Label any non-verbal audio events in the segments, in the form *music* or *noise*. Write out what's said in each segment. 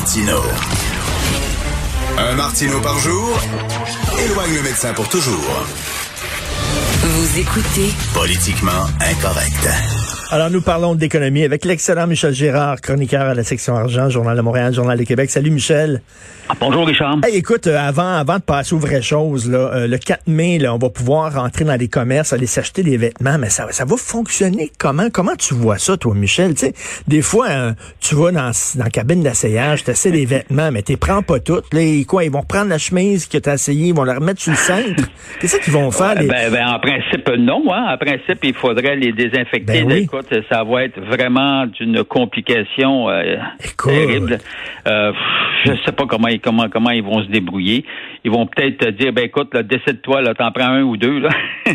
Martino. Un Martino par jour éloigne le médecin pour toujours. Vous écoutez Politiquement incorrect. Alors, nous parlons d'économie avec l'excellent Michel Gérard, chroniqueur à la section argent, Journal de Montréal, Journal de Québec. Salut, Michel. Ah, bonjour, Richard. Hey, écoute, euh, avant, avant de passer aux vraies choses, là, euh, le 4 mai, là, on va pouvoir rentrer dans les commerces, aller s'acheter des vêtements, mais ça, ça va fonctionner comment? Comment tu vois ça, toi, Michel? Tu sais, des fois, euh, tu vas dans, dans la cabine d'essayage, tu essaies des vêtements, mais tu prends pas toutes. Là, et quoi, ils vont reprendre la chemise que tu as essayée, ils vont la remettre sur le centre. Qu'est-ce qu'ils vont faire? Ouais, les- ben, ben, en principe, non. Hein? En principe, il faudrait les désinfecter. Ben oui. Écoute, ça va être vraiment d'une complication euh, terrible. Euh, je sais pas comment, ils- comment, comment ils vont se débrouiller. Ils vont peut-être te dire, ben écoute, là, décide-toi, là, t'en prends un ou deux. Là. *laughs*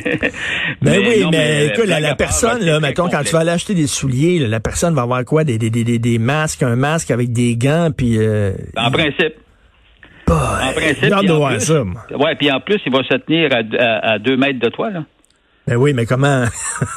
Ben oui, non, mais, écoute, la, personne, là, mettons, quand tu vas aller acheter des souliers, là, la personne va avoir quoi? Des, des, des, des, des masques, un masque avec des gants, puis... Euh, En principe. bah, En principe. j'ai hâte puis en plus-. Ouais, puis en plus, il va se tenir à, à, à deux mètres de toi, là. Ben oui, mais comment...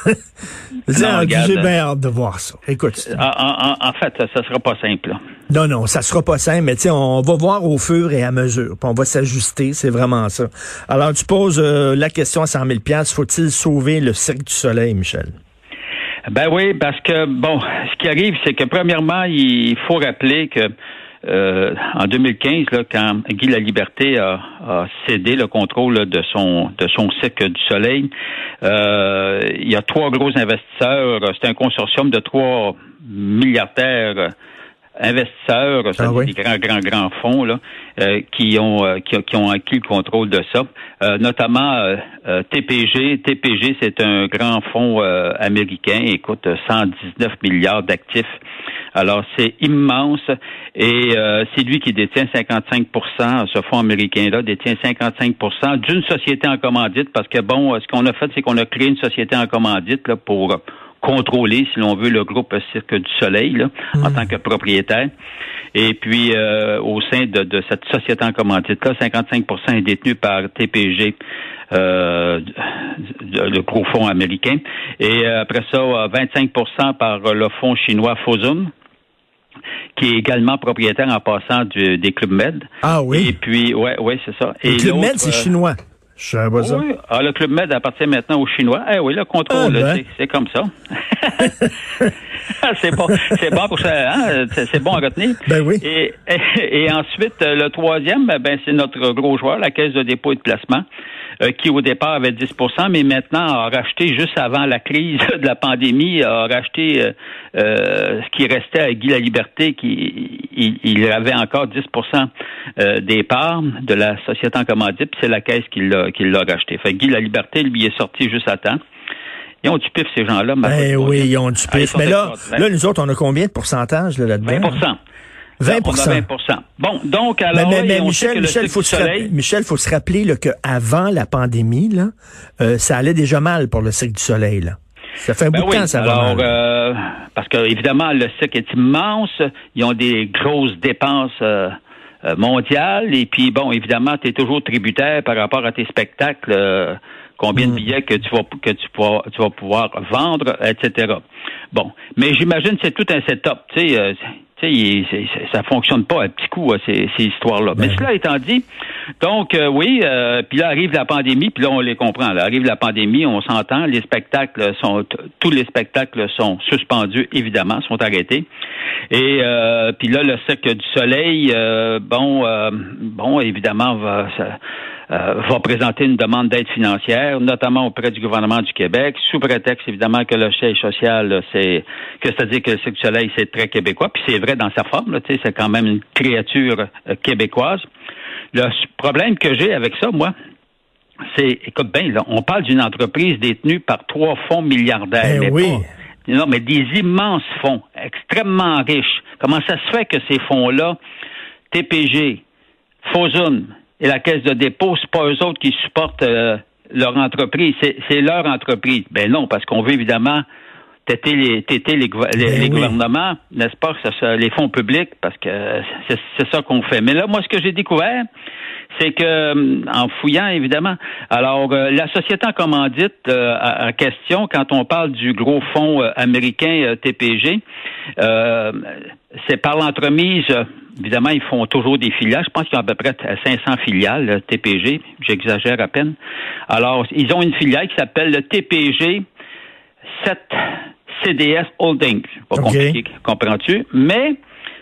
*laughs* J'ai bien hâte de voir ça. Écoute, En, en- fait, ça, ça sera pas simple. là. non, non, ça sera pas simple, mais tu sais, on va voir au fur et à mesure, puis on va s'ajuster, c'est vraiment ça. Alors, tu poses euh, la question à 100 000 faut-il sauver le Cirque du Soleil, Michel? Ben oui, parce que bon, ce qui arrive, c'est que premièrement, il faut rappeler que euh, en 2015, là, quand Guy Laliberté a, a cédé le contrôle là, de son de son Cirque du Soleil, euh, il y a trois gros investisseurs. C'est un consortium de trois milliardaires investisseurs, Ah oui? des grands, grands, grands fonds là, euh, qui ont euh, qui, qui ont acquis le contrôle de ça, Euh, notamment euh, euh, TPG. TPG, c'est un grand fonds euh, américain, écoute, 119 milliards d'actifs. Alors c'est immense et euh, c'est lui qui détient 55% ce fonds américain-là détient 55% d'une société en commandite parce que bon, ce qu'on a fait, c'est qu'on a créé une société en commandite là, pour contrôler, si l'on veut, le groupe Cirque du Soleil là, en tant que propriétaire. Et puis, euh, au sein de, de cette société en commandite-là, 55% est détenu par TPG, euh, le gros fonds américain. Et euh, après ça, euh, 25% par le fonds chinois Fosun, qui est également propriétaire en passant du- des Clubs Med. Ah oui? Et puis, ouais, ouais, c'est ça. Le Et Club Med, c'est euh, chinois. Oui, ah, le Club Med appartient maintenant aux Chinois. Eh oui, le contrôle, Ah, ben. c'est- comme ça. *laughs* c'est bon, c'est bon pour ça, hein? c'est bon à retenir. Ben oui. Et, et, et ensuite, le troisième, ben, c'est notre gros joueur, la Caisse de dépôt et de placement, euh, qui au départ avait 10% mais maintenant a racheté, juste avant la crise *laughs* de la pandémie, a racheté euh, euh, ce qui restait à Guy la Liberté, qui il, il avait encore 10% euh, des parts de la société en commandite, puis c'est la Caisse qui l'a qui l'a racheté. Fait que Guy la Liberté, lui, est sorti juste à temps. Ils ont du pif, ces gens-là. Ben oui, ils ont du pif. Mais là, là, nous autres, on a combien de pourcentage là, là-dedans? 20 20 On a 20 Bon, donc, alors, mais, mais on sait Michel, que Michel, faut se Michel, faut se rappeler là, qu'avant la pandémie, là, euh, ça allait déjà mal pour le Cirque du Soleil. Là. Ça fait un Ben bout de temps ça va alors, mal. euh, parce que évidemment, le cirque est immense, ils ont des grosses dépenses euh, euh, mondiales, et puis bon, évidemment, tu es toujours tributaire par rapport à tes spectacles, euh, combien Mm. de billets que tu vas que tu vas, tu vas pouvoir vendre, etc. Bon, mais j'imagine que c'est tout un setup, tu sais. Il- ça fonctionne pas à petit coup, euh, ces, ces histoires-là. Ben Mais cela étant dit, donc euh, oui, euh, puis là arrive la pandémie, puis là on les comprend. Là arrive la pandémie, on s'entend, les spectacles sont, tous les spectacles sont suspendus, évidemment, sont arrêtés. Et euh, puis là, le Cirque du Soleil, euh, bon, euh, bon, évidemment, va, ça- va présenter une demande d'aide financière, notamment auprès du gouvernement du Québec, sous prétexte évidemment que le siège social, c'est que c'est-à-dire que le Cirque du Soleil, c'est très québécois, puis c'est vrai dans sa forme, là, tu sais, c'est quand même une créature euh, québécoise. Le problème que j'ai avec ça, moi, c'est, écoute bien, là, on parle d'une entreprise détenue par trois fonds milliardaires. Ben mais oui. pas- non, mais des immenses fonds, extrêmement riches. Comment ça se fait que ces fonds-là, TPG, Fosun et la Caisse de dépôt, c'est pas eux autres qui supportent euh, leur entreprise, c'est leur entreprise. Ben non, parce qu'on veut évidemment têter les, les, les- Ben les oui. gouvernements, n'est-ce pas, les fonds publics, parce que c'est ça qu'on fait. Mais là, moi, ce que j'ai découvert, c'est que hum, en fouillant évidemment, alors euh, la société en commandite euh, en question, quand on parle du gros fonds euh, américain euh, TPG, euh, c'est par l'entremise évidemment, ils font toujours des filiales. Je pense qu'ils ont à peu près 500 filiales, TPG. J'exagère à peine. Alors, ils ont une filiale qui s'appelle le TPG 7 CDS Holdings. Pas compliqué, comprends-tu? Mais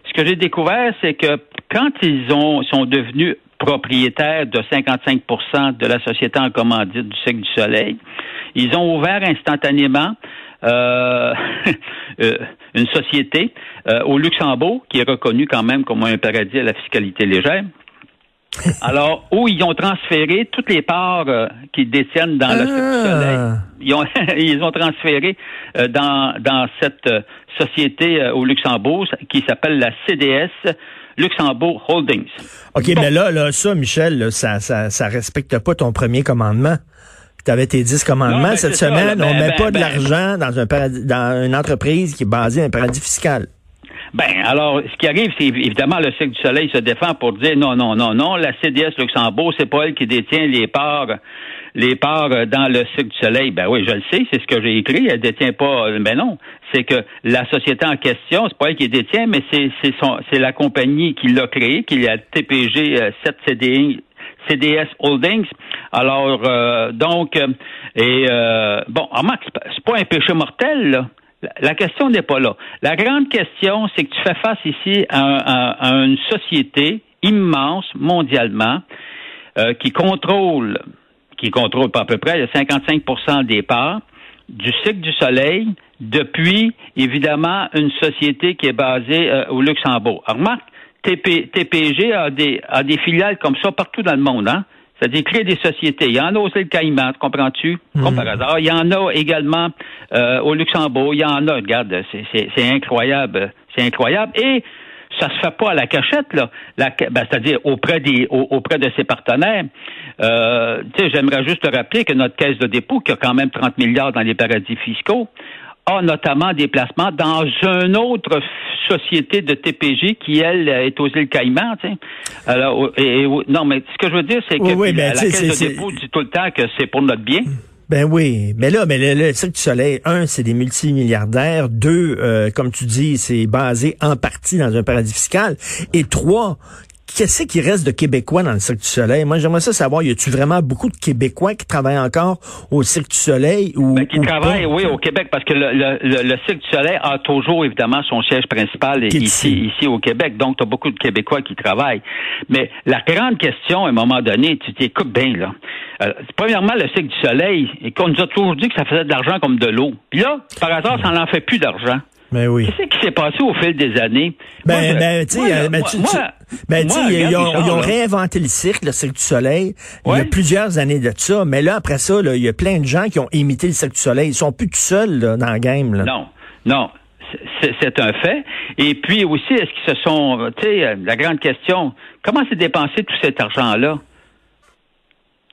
ce que j'ai découvert, c'est que quand ils ont sont devenus propriétaires de 55% de la société en commandite du Cercle du Soleil, ils ont ouvert instantanément euh, *laughs* euh, une société euh, au Luxembourg qui est reconnue quand même comme un paradis à la fiscalité légère. *laughs* Alors, où ils ont transféré toutes les parts qu'ils détiennent dans le ah. Soleil. Ils ont, *laughs* ils ont transféré dans, dans cette société au Luxembourg qui s'appelle la CDS Luxembourg Holdings. OK, mais là, là, ça, Michel, ça, ça, ça respecte pas ton premier commandement. Tu avais tes 10 commandements cette semaine. on met ben, pas de ben, l'argent dans un dans une entreprise qui est basée un paradis fiscal. Ben, alors, ce qui arrive, c'est évidemment le Cirque du Soleil se défend pour dire non, non, non, non, la CDS Luxembourg, c'est pas elle qui détient les parts les parts dans le Cirque du Soleil. Ben oui, je le sais, c'est ce que j'ai écrit. Elle détient pas. Ben non, c'est que la société en question, c'est pas elle qui détient, mais c'est c'est son c'est la compagnie qui l'a créée, qui est TPG 7 CDI CDS Holdings. Alors, euh, donc, euh, et euh, bon, remarque, c'est pas un péché mortel, là. La question n'est pas là. La grande question, c'est que tu fais face ici à, une société immense mondialement qui contrôle, qui contrôle pas à peu près 55% des parts du cycle du soleil depuis, évidemment, une société qui est basée au Luxembourg. Alors, remarque, TPG a des, a des filiales comme ça partout dans le monde, hein? C'est-à-dire créer des sociétés. Il y en a aussi le Caïman, comprends-tu? Comme par hasard. Il y en a également euh, au Luxembourg. Il y en a, regarde, c'est incroyable. C'est incroyable. Et ça se fait pas à la cachette, là. Ben, c'est-à-dire auprès des auprès de ses partenaires. Euh, j'aimerais juste te rappeler que notre caisse de dépôt, qui a quand même 30 milliards dans les paradis fiscaux, a notamment des placements dans une autre société de TPG qui, elle, est aux îles Caïmans. Alors, et, non, mais ce que je veux dire, c'est que la, Caisse de dépôt dit tout le temps que c'est pour notre bien. Ben oui, mais là, mais le, Cirque du Soleil, un, c'est des multimilliardaires. Deux, euh, comme tu dis, c'est basé en partie dans un paradis fiscal. Et trois, qu'est-ce qui reste de Québécois dans le Cirque du Soleil? Moi, j'aimerais ça savoir, y a-tu vraiment beaucoup de Québécois qui travaillent encore au Cirque du Soleil ou, ben, qui travaillent, oui, au Québec, parce que le, le, Cirque du Soleil a toujours, évidemment, son siège principal ici, ici au Québec. Donc, tu as beaucoup de Québécois qui travaillent. Mais la grande question, à un moment donné, tu t'écoutes bien, là. Euh, premièrement, le Cirque du Soleil, et qu'on nous a toujours dit que ça faisait de l'argent comme de l'eau. Puis là, par hasard, ça n'en fait plus d'argent. Mais ben oui. Qu'est-ce qui s'est passé au fil des années? Ben, ben, tu sais, ben, tu, ben, ils, ont, réinventé le cirque, le Cirque du Soleil, il y a plusieurs années de ça. Mais là, après ça, il y a plein de gens qui ont imité le Cirque du Soleil. Ils sont plus tout seuls là, dans le game. Là. Non, non. C'est un fait. Et puis aussi, est-ce qu'ils se sont, tu sais, la grande question, comment s'est dépensé tout cet argent-là?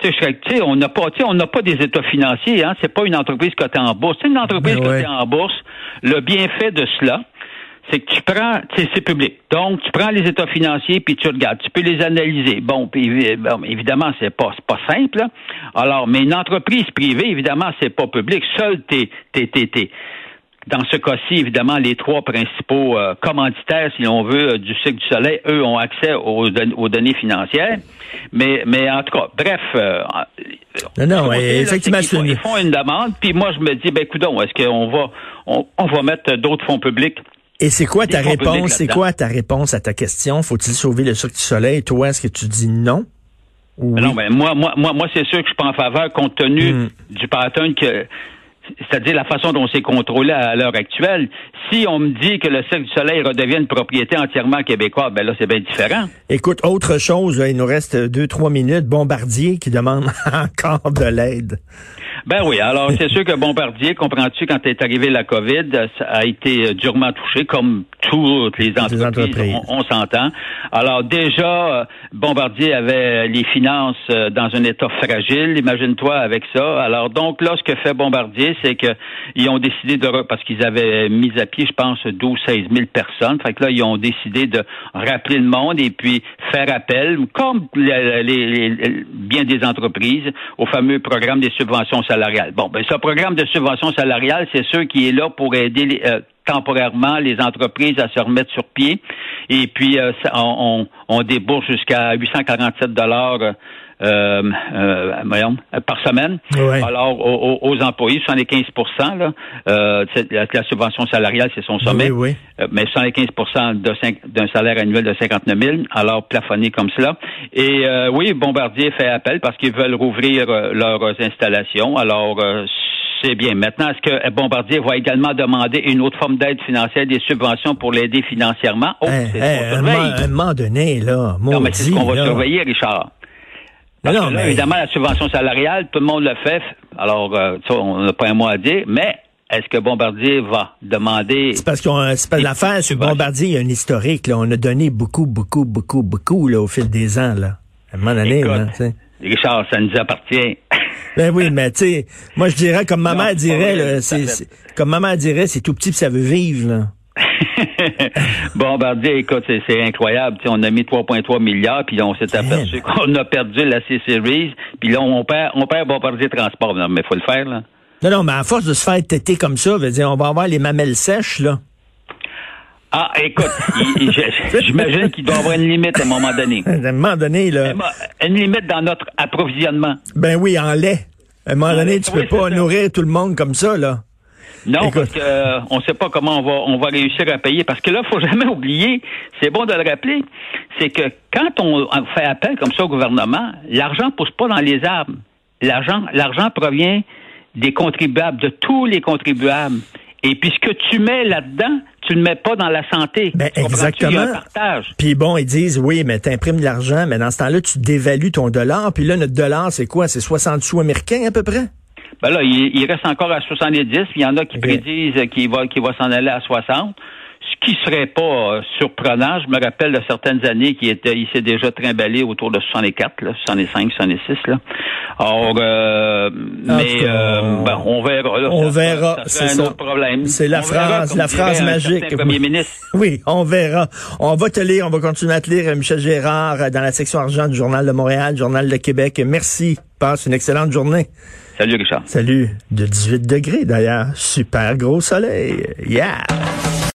Tu sais, on n'a pas, on n'a pas des états financiers. Hein, c'est pas une entreprise cotée en bourse. C'est une entreprise ben cotée en bourse. Le bienfait de cela, c'est que tu prends, c'est public. Donc, tu prends les états financiers puis tu regardes. Tu peux les analyser. Bon, puis évidemment, c'est pas, pas simple. Alors, mais une entreprise privée, évidemment, c'est pas public. Seul tes, tes, tes, dans ce cas-ci, évidemment, les trois principaux euh, commanditaires, si on veut, euh, du cycle du soleil, eux, ont accès aux, aux données financières. Mais, mais en tout cas, bref. Euh, non, non, effectivement, ils, font, une demande, puis moi, je me dis, ben, écoute, est-ce qu'on va, on, va mettre d'autres fonds publics? Et c'est quoi ta réponse? C'est quoi ta réponse à ta question? Faut-il sauver le Cirque du Soleil? Toi, est-ce que tu dis non? Non, mais moi, moi, moi, moi, c'est sûr que je suis pas en faveur compte tenu hmm. du pattern que c'est-à-dire la façon dont c'est contrôlé à l'heure actuelle. Si on me dit que le Cirque du Soleil redevient une propriété entièrement québécoise, ben là, c'est bien différent. Écoute, autre chose, il nous reste deux, trois minutes. Bombardier qui demande *laughs* encore de l'aide. Ben oui, alors c'est sûr que Bombardier, comprends-tu, quand est arrivé la COVID, ça a été euh, durement touché, comme toutes les entreprises, on, s'entend. Alors déjà, euh, Bombardier avait les finances euh, dans un état fragile, imagine-toi avec ça. Alors donc là, ce que fait Bombardier, c'est qu'ils ont décidé de parce qu'ils avaient mis à pied, je pense, 12 16 000 personnes. Fait que là, ils ont décidé de rappeler le monde et puis faire appel, comme les, bien des entreprises, au fameux programme des subventions salariales. Bon, ben ce programme de subventions salariales, c'est ceux qui est là pour aider euh, temporairement les entreprises à se remettre sur pied. Et puis, euh, on, on, débourse jusqu'à 847 dollars. Euh, euh, par semaine. Alors, aux, employés, 75% là, euh, la, subvention salariale, c'est son sommet. Oui, oui. mais 75% d'un salaire annuel de 59 000, alors plafonné comme cela. Et oui, Bombardier fait appel parce qu'ils veulent rouvrir leurs installations. Alors, c'est bien. Maintenant, est-ce que Bombardier va également demander une autre forme d'aide financière, des subventions pour l'aider financièrement? Oh, c'est hey, un, moment donné, là, Non, mais c'est ce qu'on va surveiller, Richard. Parce non, mais... évidemment, la subvention salariale, tout le monde le fait. Alors, euh, ça, on n'a pas un mot à dire, mais est-ce que Bombardier va demander... C'est parce qu'on c'est pas l'affaire sur Bombardier, il y a un historique. Là. On a donné beaucoup, beaucoup, beaucoup, beaucoup là, au fil des ans. Là. À un moment donné, là, Richard, ça nous appartient. *laughs* Ben oui, mais tu sais, moi je dirais comme maman dirait, là, c'est, comme maman dirait, c'est tout petit puis ça veut vivre. Là. *laughs* Bombardier, écoute, c'est incroyable. on a mis 3,3 milliards, puis on s'est aperçu qu'on a perdu la C-Series, puis là, on perd, on perd Bombardier Transport. Non, mais il faut le faire, là. Non, non, mais à force de se faire têter comme ça, veut dire, on va avoir les mamelles sèches, là. Ah, écoute, *laughs* j'imagine qu'il doit y avoir une limite à un moment donné. *laughs* À un moment donné, là. Une limite dans notre approvisionnement. Ben oui, en lait. À un moment donné, tu peux pas nourrir tout le monde comme ça, là. Non, parce qu'on euh, ne sait pas comment on va, on va réussir à payer. Parce que là, il faut *laughs* jamais oublier, c'est bon de le rappeler, c'est que quand on fait appel comme ça au gouvernement, l'argent ne pousse pas dans les arbres. L'argent, l'argent provient des contribuables, de tous les contribuables. Et puis ce que tu mets là-dedans, tu ne mets pas dans la santé. Ben, exactement. Puis bon, ils disent, oui, mais tu imprimes de l'argent, mais dans ce temps-là, tu dévalues ton dollar. Puis là, notre dollar, c'est quoi? C'est 60 sous américains à peu près? Ben là, il, reste encore à 70, puis il y en a qui prédisent qu'il va, qu'il va s'en aller à 60 ce qui serait pas euh, surprenant, je me rappelle de certaines années qui était, il s'est déjà trimballé autour de 64, là, 65, 66, là. Or, euh, mais euh, ben, on verra. on verra. C'est un autre problème. C'est la phrase, la phrase magique. Premier ministre. Oui, on verra. On va te lire, on va continuer à te lire, Michel Gérard, dans la section argent du Journal de Montréal, Journal de Québec. Merci. Passe une excellente journée. Salut Richard. Salut. De 18 degrés d'ailleurs. Super gros soleil. Yeah.